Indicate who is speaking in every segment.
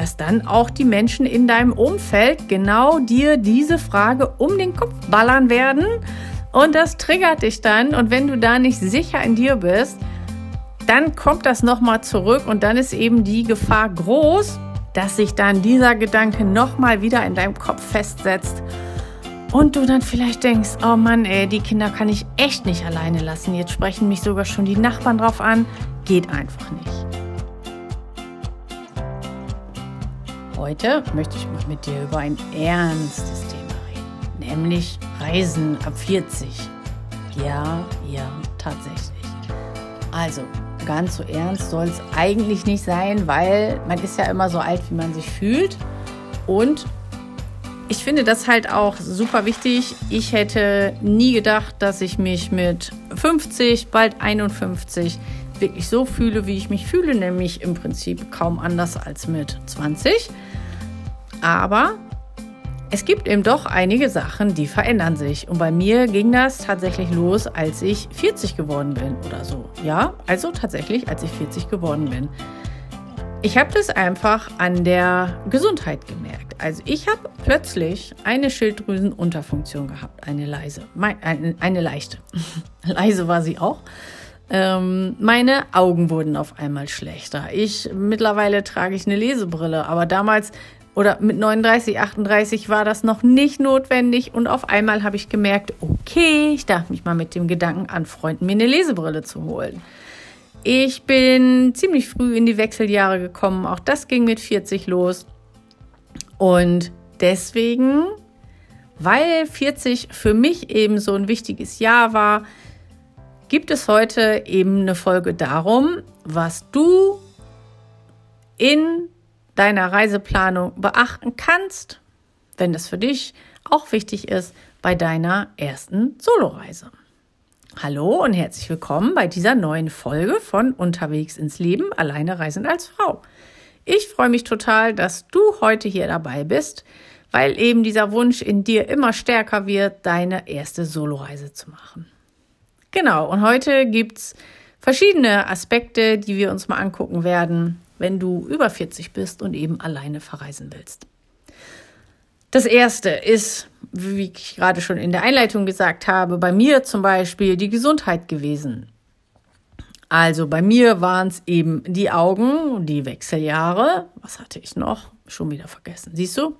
Speaker 1: dass dann auch die Menschen in deinem Umfeld genau dir diese Frage um den Kopf ballern werden. Und das triggert dich dann. Und wenn du da nicht sicher in dir bist, dann kommt das nochmal zurück und dann ist eben die Gefahr groß, dass sich dann dieser Gedanke nochmal wieder in deinem Kopf festsetzt und du dann vielleicht denkst, oh Mann, ey, die Kinder kann ich echt nicht alleine lassen. Jetzt sprechen mich sogar schon die Nachbarn drauf an. Geht einfach nicht. Heute möchte ich mal mit dir über ein ernstes Thema reden, nämlich Reisen ab 40. Ja, ja, tatsächlich. Also, ganz so ernst soll es eigentlich nicht sein, weil man ist ja immer so alt, wie man sich fühlt. Und ich finde das halt auch super wichtig. Ich hätte nie gedacht, dass ich mich mit 50, bald 51 wirklich so fühle, wie ich mich fühle, nämlich im Prinzip kaum anders als mit 20. Aber es gibt eben doch einige Sachen, die verändern sich. Und bei mir ging das tatsächlich los, als ich 40 geworden bin oder so. Ja, also tatsächlich, als ich 40 geworden bin. Ich habe das einfach an der Gesundheit gemerkt. Also ich habe plötzlich eine Schilddrüsenunterfunktion gehabt, eine leise, eine, eine leichte. leise war sie auch. Ähm, meine Augen wurden auf einmal schlechter. Ich mittlerweile trage ich eine Lesebrille, aber damals oder mit 39, 38 war das noch nicht notwendig und auf einmal habe ich gemerkt, okay, ich darf mich mal mit dem Gedanken anfreunden, mir eine Lesebrille zu holen. Ich bin ziemlich früh in die Wechseljahre gekommen, auch das ging mit 40 los. Und deswegen, weil 40 für mich eben so ein wichtiges Jahr war, gibt es heute eben eine Folge darum, was du in deiner Reiseplanung beachten kannst, wenn das für dich auch wichtig ist, bei deiner ersten Soloreise. Hallo und herzlich willkommen bei dieser neuen Folge von Unterwegs ins Leben, alleine reisend als Frau. Ich freue mich total, dass du heute hier dabei bist, weil eben dieser Wunsch in dir immer stärker wird, deine erste Soloreise zu machen. Genau, und heute gibt es verschiedene Aspekte, die wir uns mal angucken werden, wenn du über 40 bist und eben alleine verreisen willst. Das erste ist, wie ich gerade schon in der Einleitung gesagt habe, bei mir zum Beispiel die Gesundheit gewesen. Also bei mir waren es eben die Augen, die Wechseljahre. Was hatte ich noch? Schon wieder vergessen. Siehst du?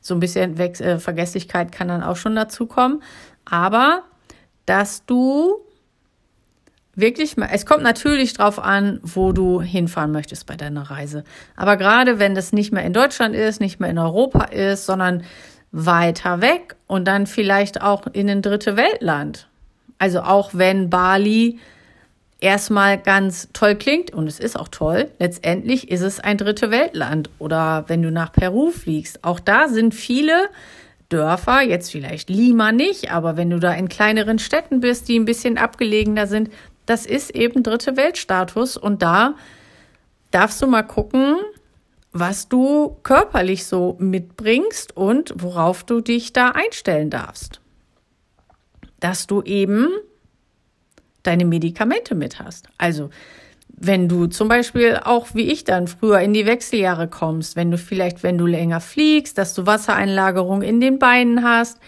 Speaker 1: So ein bisschen Wechsel äh, Vergesslichkeit kann dann auch schon dazu kommen. Aber dass du wirklich mal, es kommt natürlich drauf an, wo du hinfahren möchtest bei deiner Reise. Aber gerade wenn das nicht mehr in Deutschland ist, nicht mehr in Europa ist, sondern weiter weg und dann vielleicht auch in ein dritte Weltland. Also auch wenn Bali erstmal ganz toll klingt und es ist auch toll, letztendlich ist es ein dritte Weltland. Oder wenn du nach Peru fliegst, auch da sind viele Dörfer, jetzt vielleicht Lima nicht, aber wenn du da in kleineren Städten bist, die ein bisschen abgelegener sind, das ist eben dritte Weltstatus und da darfst du mal gucken, was du körperlich so mitbringst und worauf du dich da einstellen darfst. Dass du eben deine Medikamente mit hast. Also, wenn du zum Beispiel auch wie ich dann früher in die Wechseljahre kommst, wenn du vielleicht, wenn du länger fliegst, dass du Wassereinlagerung in den Beinen hast,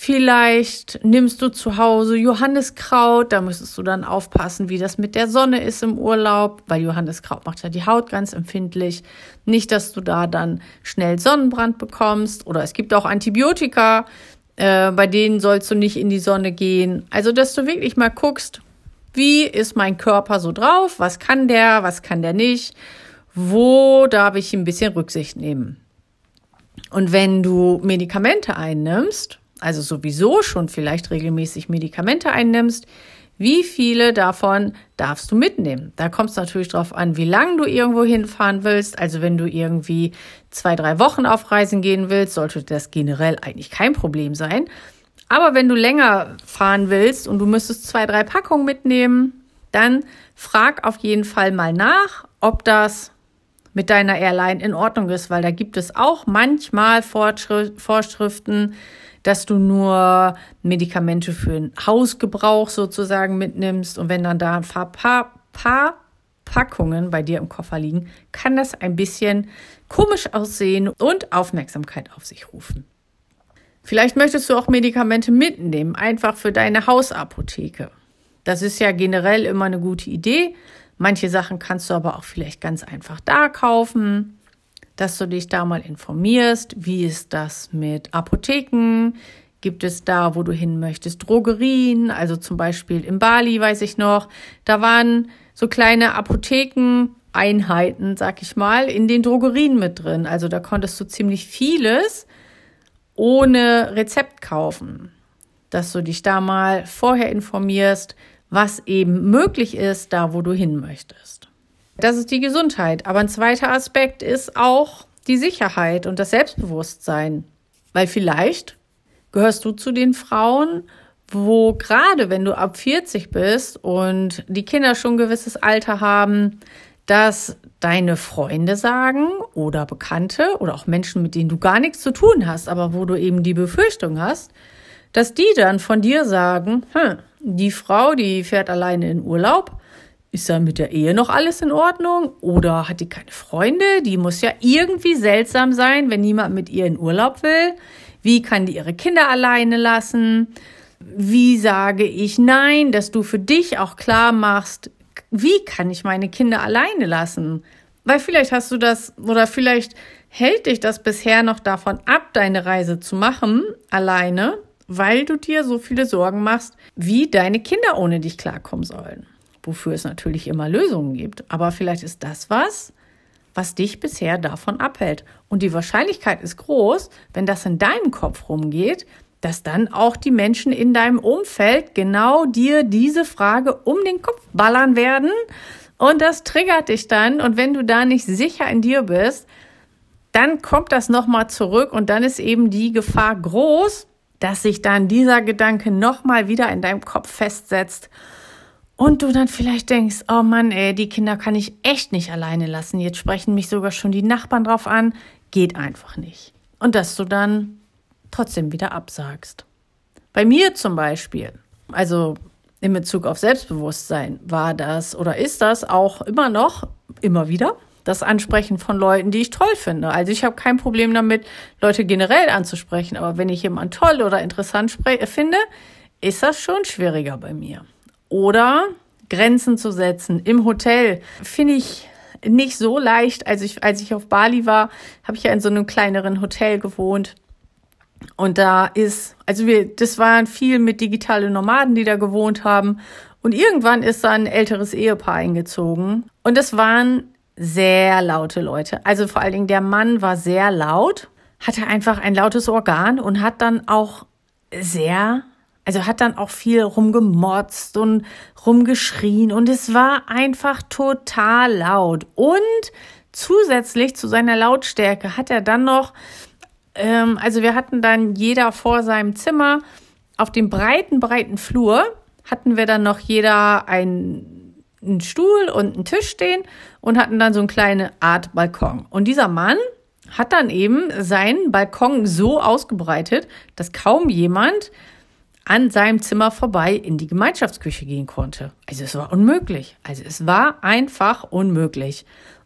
Speaker 1: Vielleicht nimmst du zu Hause Johanniskraut, da müsstest du dann aufpassen, wie das mit der Sonne ist im Urlaub, weil Johanniskraut macht ja die Haut ganz empfindlich. Nicht, dass du da dann schnell Sonnenbrand bekommst oder es gibt auch Antibiotika, äh, bei denen sollst du nicht in die Sonne gehen. Also, dass du wirklich mal guckst, wie ist mein Körper so drauf, was kann der, was kann der nicht, wo darf ich ein bisschen Rücksicht nehmen. Und wenn du Medikamente einnimmst, also sowieso schon vielleicht regelmäßig Medikamente einnimmst, wie viele davon darfst du mitnehmen? Da kommt es natürlich darauf an, wie lange du irgendwo hinfahren willst. Also wenn du irgendwie zwei, drei Wochen auf Reisen gehen willst, sollte das generell eigentlich kein Problem sein. Aber wenn du länger fahren willst und du müsstest zwei, drei Packungen mitnehmen, dann frag auf jeden Fall mal nach, ob das mit deiner Airline in Ordnung ist, weil da gibt es auch manchmal Vorschriften, dass du nur Medikamente für den Hausgebrauch sozusagen mitnimmst und wenn dann da ein paar, paar, paar Packungen bei dir im Koffer liegen, kann das ein bisschen komisch aussehen und Aufmerksamkeit auf sich rufen. Vielleicht möchtest du auch Medikamente mitnehmen, einfach für deine Hausapotheke. Das ist ja generell immer eine gute Idee. Manche Sachen kannst du aber auch vielleicht ganz einfach da kaufen, dass du dich da mal informierst. Wie ist das mit Apotheken? Gibt es da, wo du hin möchtest, Drogerien? Also zum Beispiel in Bali, weiß ich noch, da waren so kleine Apothekeneinheiten, sag ich mal, in den Drogerien mit drin. Also da konntest du ziemlich vieles ohne Rezept kaufen. Dass du dich da mal vorher informierst, was eben möglich ist, da wo du hin möchtest. Das ist die Gesundheit. Aber ein zweiter Aspekt ist auch die Sicherheit und das Selbstbewusstsein. Weil vielleicht gehörst du zu den Frauen, wo gerade wenn du ab 40 bist und die Kinder schon ein gewisses Alter haben, dass deine Freunde sagen oder Bekannte oder auch Menschen, mit denen du gar nichts zu tun hast, aber wo du eben die Befürchtung hast, dass die dann von dir sagen, hm, die Frau, die fährt alleine in Urlaub, ist da mit der Ehe noch alles in Ordnung? Oder hat die keine Freunde? Die muss ja irgendwie seltsam sein, wenn niemand mit ihr in Urlaub will. Wie kann die ihre Kinder alleine lassen? Wie sage ich nein, dass du für dich auch klar machst, wie kann ich meine Kinder alleine lassen? Weil vielleicht hast du das oder vielleicht hält dich das bisher noch davon ab, deine Reise zu machen, alleine, weil du dir so viele Sorgen machst, wie deine Kinder ohne dich klarkommen sollen. Wofür es natürlich immer Lösungen gibt. Aber vielleicht ist das was, was dich bisher davon abhält. Und die Wahrscheinlichkeit ist groß, wenn das in deinem Kopf rumgeht, dass dann auch die Menschen in deinem Umfeld genau dir diese Frage um den Kopf ballern werden und das triggert dich dann und wenn du da nicht sicher in dir bist, dann kommt das nochmal zurück und dann ist eben die Gefahr groß, dass sich dann dieser Gedanke nochmal wieder in deinem Kopf festsetzt und du dann vielleicht denkst, oh Mann, ey, die Kinder kann ich echt nicht alleine lassen. Jetzt sprechen mich sogar schon die Nachbarn drauf an. Geht einfach nicht. Und dass du dann trotzdem wieder absagst. Bei mir zum Beispiel, also in Bezug auf Selbstbewusstsein, war das oder ist das auch immer noch, immer wieder, das Ansprechen von Leuten, die ich toll finde. Also ich habe kein Problem damit, Leute generell anzusprechen, aber wenn ich jemanden toll oder interessant finde, ist das schon schwieriger bei mir. Oder Grenzen zu setzen im Hotel finde ich nicht so leicht. Also ich, als ich auf Bali war, habe ich ja in so einem kleineren Hotel gewohnt. Und da ist, also wir, das waren viel mit digitale Nomaden, die da gewohnt haben. Und irgendwann ist da ein älteres Ehepaar eingezogen. Und das waren sehr laute Leute. Also vor allen Dingen der Mann war sehr laut, hatte einfach ein lautes Organ und hat dann auch sehr, also hat dann auch viel rumgemotzt und rumgeschrien und es war einfach total laut. Und zusätzlich zu seiner Lautstärke hat er dann noch ähm, also wir hatten dann jeder vor seinem Zimmer auf dem breiten, breiten Flur hatten wir dann noch jeder einen, einen Stuhl und einen Tisch stehen und hatten dann so eine kleine Art Balkon. Und dieser Mann hat dann eben seinen Balkon so ausgebreitet, dass kaum jemand an seinem Zimmer vorbei in die Gemeinschaftsküche gehen konnte. Also es war unmöglich. Also es war einfach unmöglich.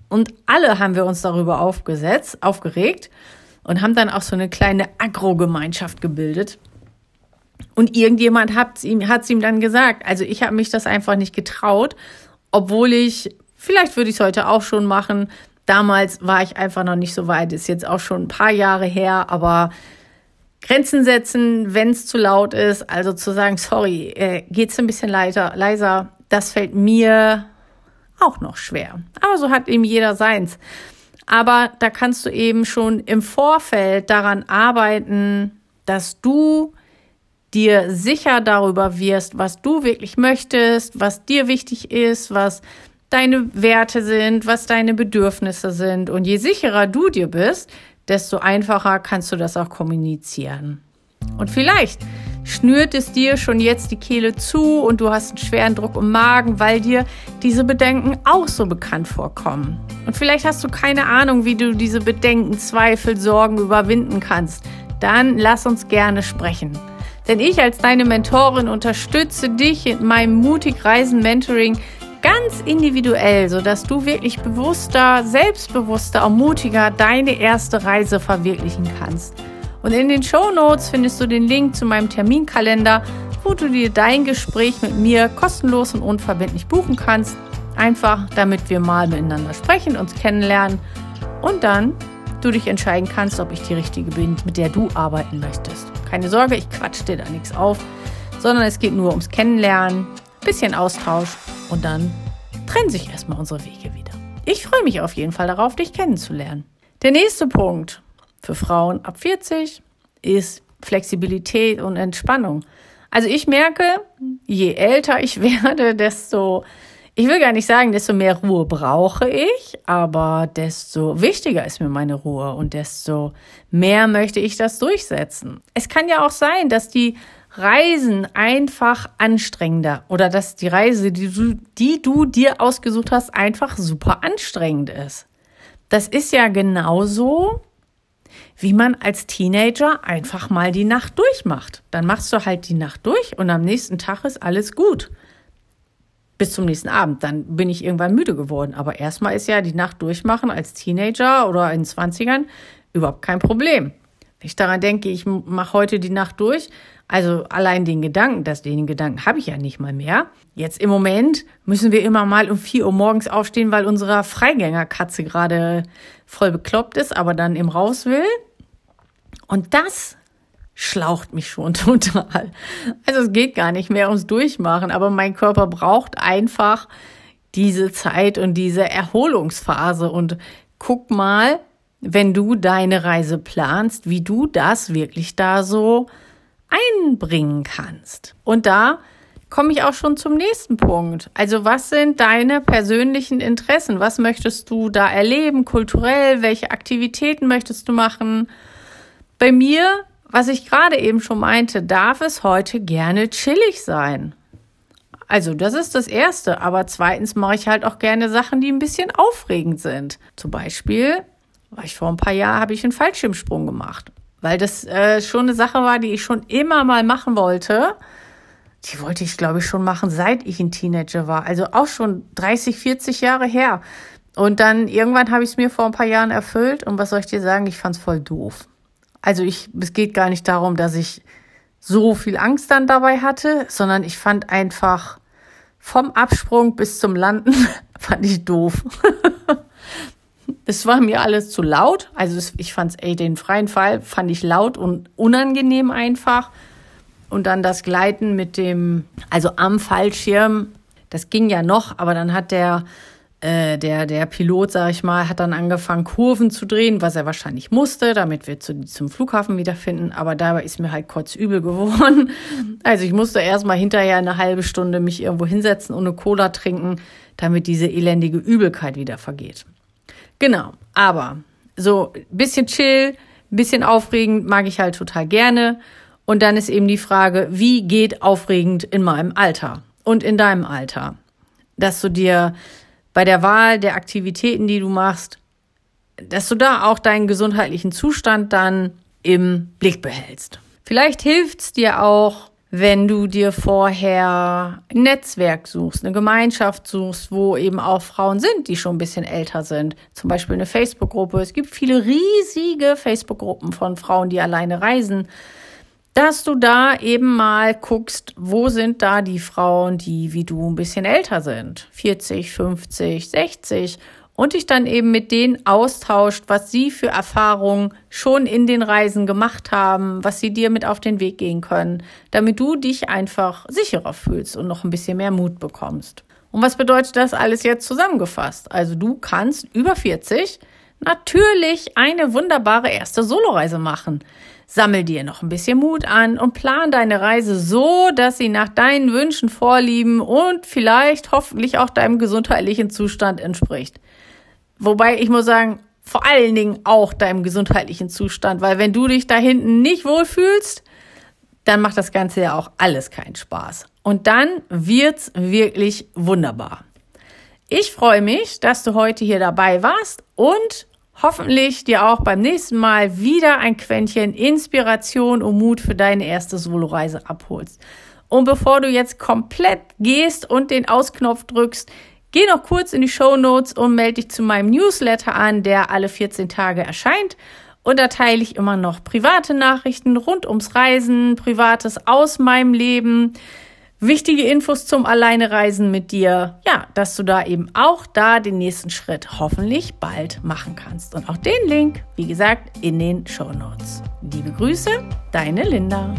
Speaker 1: Und alle haben wir uns darüber aufgesetzt, aufgeregt und haben dann auch so eine kleine Agro-Gemeinschaft gebildet. Und irgendjemand hat es ihm, ihm dann gesagt. Also ich habe mich das einfach nicht getraut, obwohl ich, vielleicht würde ich es heute auch schon machen. Damals war ich einfach noch nicht so weit, ist jetzt auch schon ein paar Jahre her, aber Grenzen setzen, wenn es zu laut ist, also zu sagen, sorry, äh, geht's ein bisschen leiser, leiser, das fällt mir auch noch schwer. Aber so hat eben jeder seins. Aber da kannst du eben schon im Vorfeld daran arbeiten, dass du dir sicher darüber wirst, was du wirklich möchtest, was dir wichtig ist, was deine Werte sind, was deine Bedürfnisse sind. Und je sicherer du dir bist, desto einfacher kannst du das auch kommunizieren. Und vielleicht schnürt es dir schon jetzt die Kehle zu und du hast einen schweren Druck im Magen, weil dir diese Bedenken auch so bekannt vorkommen. Und vielleicht hast du keine Ahnung, wie du diese Bedenken, Zweifel, Sorgen überwinden kannst. Dann lass uns gerne sprechen. Denn ich als deine Mentorin unterstütze dich in meinem Mutig Reisen Mentoring ganz individuell, sodass du wirklich bewusster, selbstbewusster und mutiger deine erste Reise verwirklichen kannst. Und in den Show Notes findest du den Link zu meinem Terminkalender, wo du dir dein Gespräch mit mir kostenlos und unverbindlich buchen kannst. Einfach, damit wir mal miteinander sprechen, uns kennenlernen und dann du dich entscheiden kannst, ob ich die richtige bin, mit der du arbeiten möchtest. Keine Sorge, ich quatsch dir da nichts auf, sondern es geht nur ums Kennenlernen, bisschen Austausch und dann trennen sich erstmal unsere Wege wieder. Ich freue mich auf jeden Fall darauf, dich kennenzulernen. Der nächste Punkt für Frauen ab 40 ist Flexibilität und Entspannung. Also ich merke, je älter ich werde, desto ich will gar nicht sagen, desto mehr Ruhe brauche ich, aber desto wichtiger ist mir meine Ruhe und desto mehr möchte ich das durchsetzen. Es kann ja auch sein, dass die Reisen einfach anstrengender oder dass die Reise, die du, die du dir ausgesucht hast, einfach super anstrengend ist. Das ist ja genauso, wie man als Teenager einfach mal die Nacht durchmacht. Dann machst du halt die Nacht durch und am nächsten Tag ist alles gut bis zum nächsten Abend. Dann bin ich irgendwann müde geworden. Aber erstmal ist ja die Nacht durchmachen als Teenager oder in 20ern überhaupt kein Problem. Wenn ich daran denke, ich mache heute die Nacht durch, also allein den Gedanken, dass den Gedanken habe ich ja nicht mal mehr. Jetzt im Moment müssen wir immer mal um 4 Uhr morgens aufstehen, weil unsere Freigängerkatze gerade voll bekloppt ist, aber dann im Raus will. Und das schlaucht mich schon total. Also es geht gar nicht mehr ums Durchmachen, aber mein Körper braucht einfach diese Zeit und diese Erholungsphase. Und guck mal, wenn du deine Reise planst, wie du das wirklich da so einbringen kannst. Und da komme ich auch schon zum nächsten Punkt. Also was sind deine persönlichen Interessen? Was möchtest du da erleben, kulturell? Welche Aktivitäten möchtest du machen? Bei mir was ich gerade eben schon meinte, darf es heute gerne chillig sein. Also das ist das Erste. Aber zweitens mache ich halt auch gerne Sachen, die ein bisschen aufregend sind. Zum Beispiel war ich vor ein paar Jahren, habe ich einen Fallschirmsprung gemacht. Weil das äh, schon eine Sache war, die ich schon immer mal machen wollte. Die wollte ich, glaube ich, schon machen, seit ich ein Teenager war. Also auch schon 30, 40 Jahre her. Und dann irgendwann habe ich es mir vor ein paar Jahren erfüllt. Und was soll ich dir sagen? Ich fand es voll doof. Also ich, es geht gar nicht darum, dass ich so viel Angst dann dabei hatte, sondern ich fand einfach vom Absprung bis zum Landen fand ich doof. es war mir alles zu laut. Also ich fand ey, den freien Fall fand ich laut und unangenehm einfach. Und dann das Gleiten mit dem, also am Fallschirm, das ging ja noch, aber dann hat der äh, der, der Pilot, sag ich mal, hat dann angefangen, Kurven zu drehen, was er wahrscheinlich musste, damit wir zu, zum Flughafen wiederfinden. Aber dabei ist mir halt kurz übel geworden. Also ich musste erstmal hinterher eine halbe Stunde mich irgendwo hinsetzen und eine Cola trinken, damit diese elendige Übelkeit wieder vergeht. Genau, aber so bisschen chill, bisschen aufregend mag ich halt total gerne. Und dann ist eben die Frage, wie geht aufregend in meinem Alter und in deinem Alter? Dass du dir bei der Wahl der Aktivitäten, die du machst, dass du da auch deinen gesundheitlichen Zustand dann im Blick behältst. Vielleicht hilft es dir auch, wenn du dir vorher ein Netzwerk suchst, eine Gemeinschaft suchst, wo eben auch Frauen sind, die schon ein bisschen älter sind. Zum Beispiel eine Facebook-Gruppe. Es gibt viele riesige Facebook-Gruppen von Frauen, die alleine reisen dass du da eben mal guckst, wo sind da die Frauen, die wie du ein bisschen älter sind, 40, 50, 60 und dich dann eben mit denen austauscht, was sie für Erfahrungen schon in den Reisen gemacht haben, was sie dir mit auf den Weg gehen können, damit du dich einfach sicherer fühlst und noch ein bisschen mehr Mut bekommst. Und was bedeutet das alles jetzt zusammengefasst? Also du kannst über 40 natürlich eine wunderbare erste Soloreise machen. Sammel dir noch ein bisschen Mut an und plan deine Reise so, dass sie nach deinen Wünschen, Vorlieben und vielleicht hoffentlich auch deinem gesundheitlichen Zustand entspricht. Wobei ich muss sagen, vor allen Dingen auch deinem gesundheitlichen Zustand, weil wenn du dich da hinten nicht wohlfühlst, dann macht das Ganze ja auch alles keinen Spaß. Und dann wird's wirklich wunderbar. Ich freue mich, dass du heute hier dabei warst und hoffentlich dir auch beim nächsten Mal wieder ein Quäntchen Inspiration und Mut für deine erste Soloreise abholst. Und bevor du jetzt komplett gehst und den Ausknopf drückst, Geh noch kurz in die Show Notes und melde dich zu meinem Newsletter an, der alle 14 Tage erscheint. Und da teile ich immer noch private Nachrichten rund ums Reisen, Privates aus meinem Leben, wichtige Infos zum Alleinereisen mit dir. Ja, dass du da eben auch da den nächsten Schritt hoffentlich bald machen kannst. Und auch den Link, wie gesagt, in den Show Notes. Liebe Grüße, deine Linda.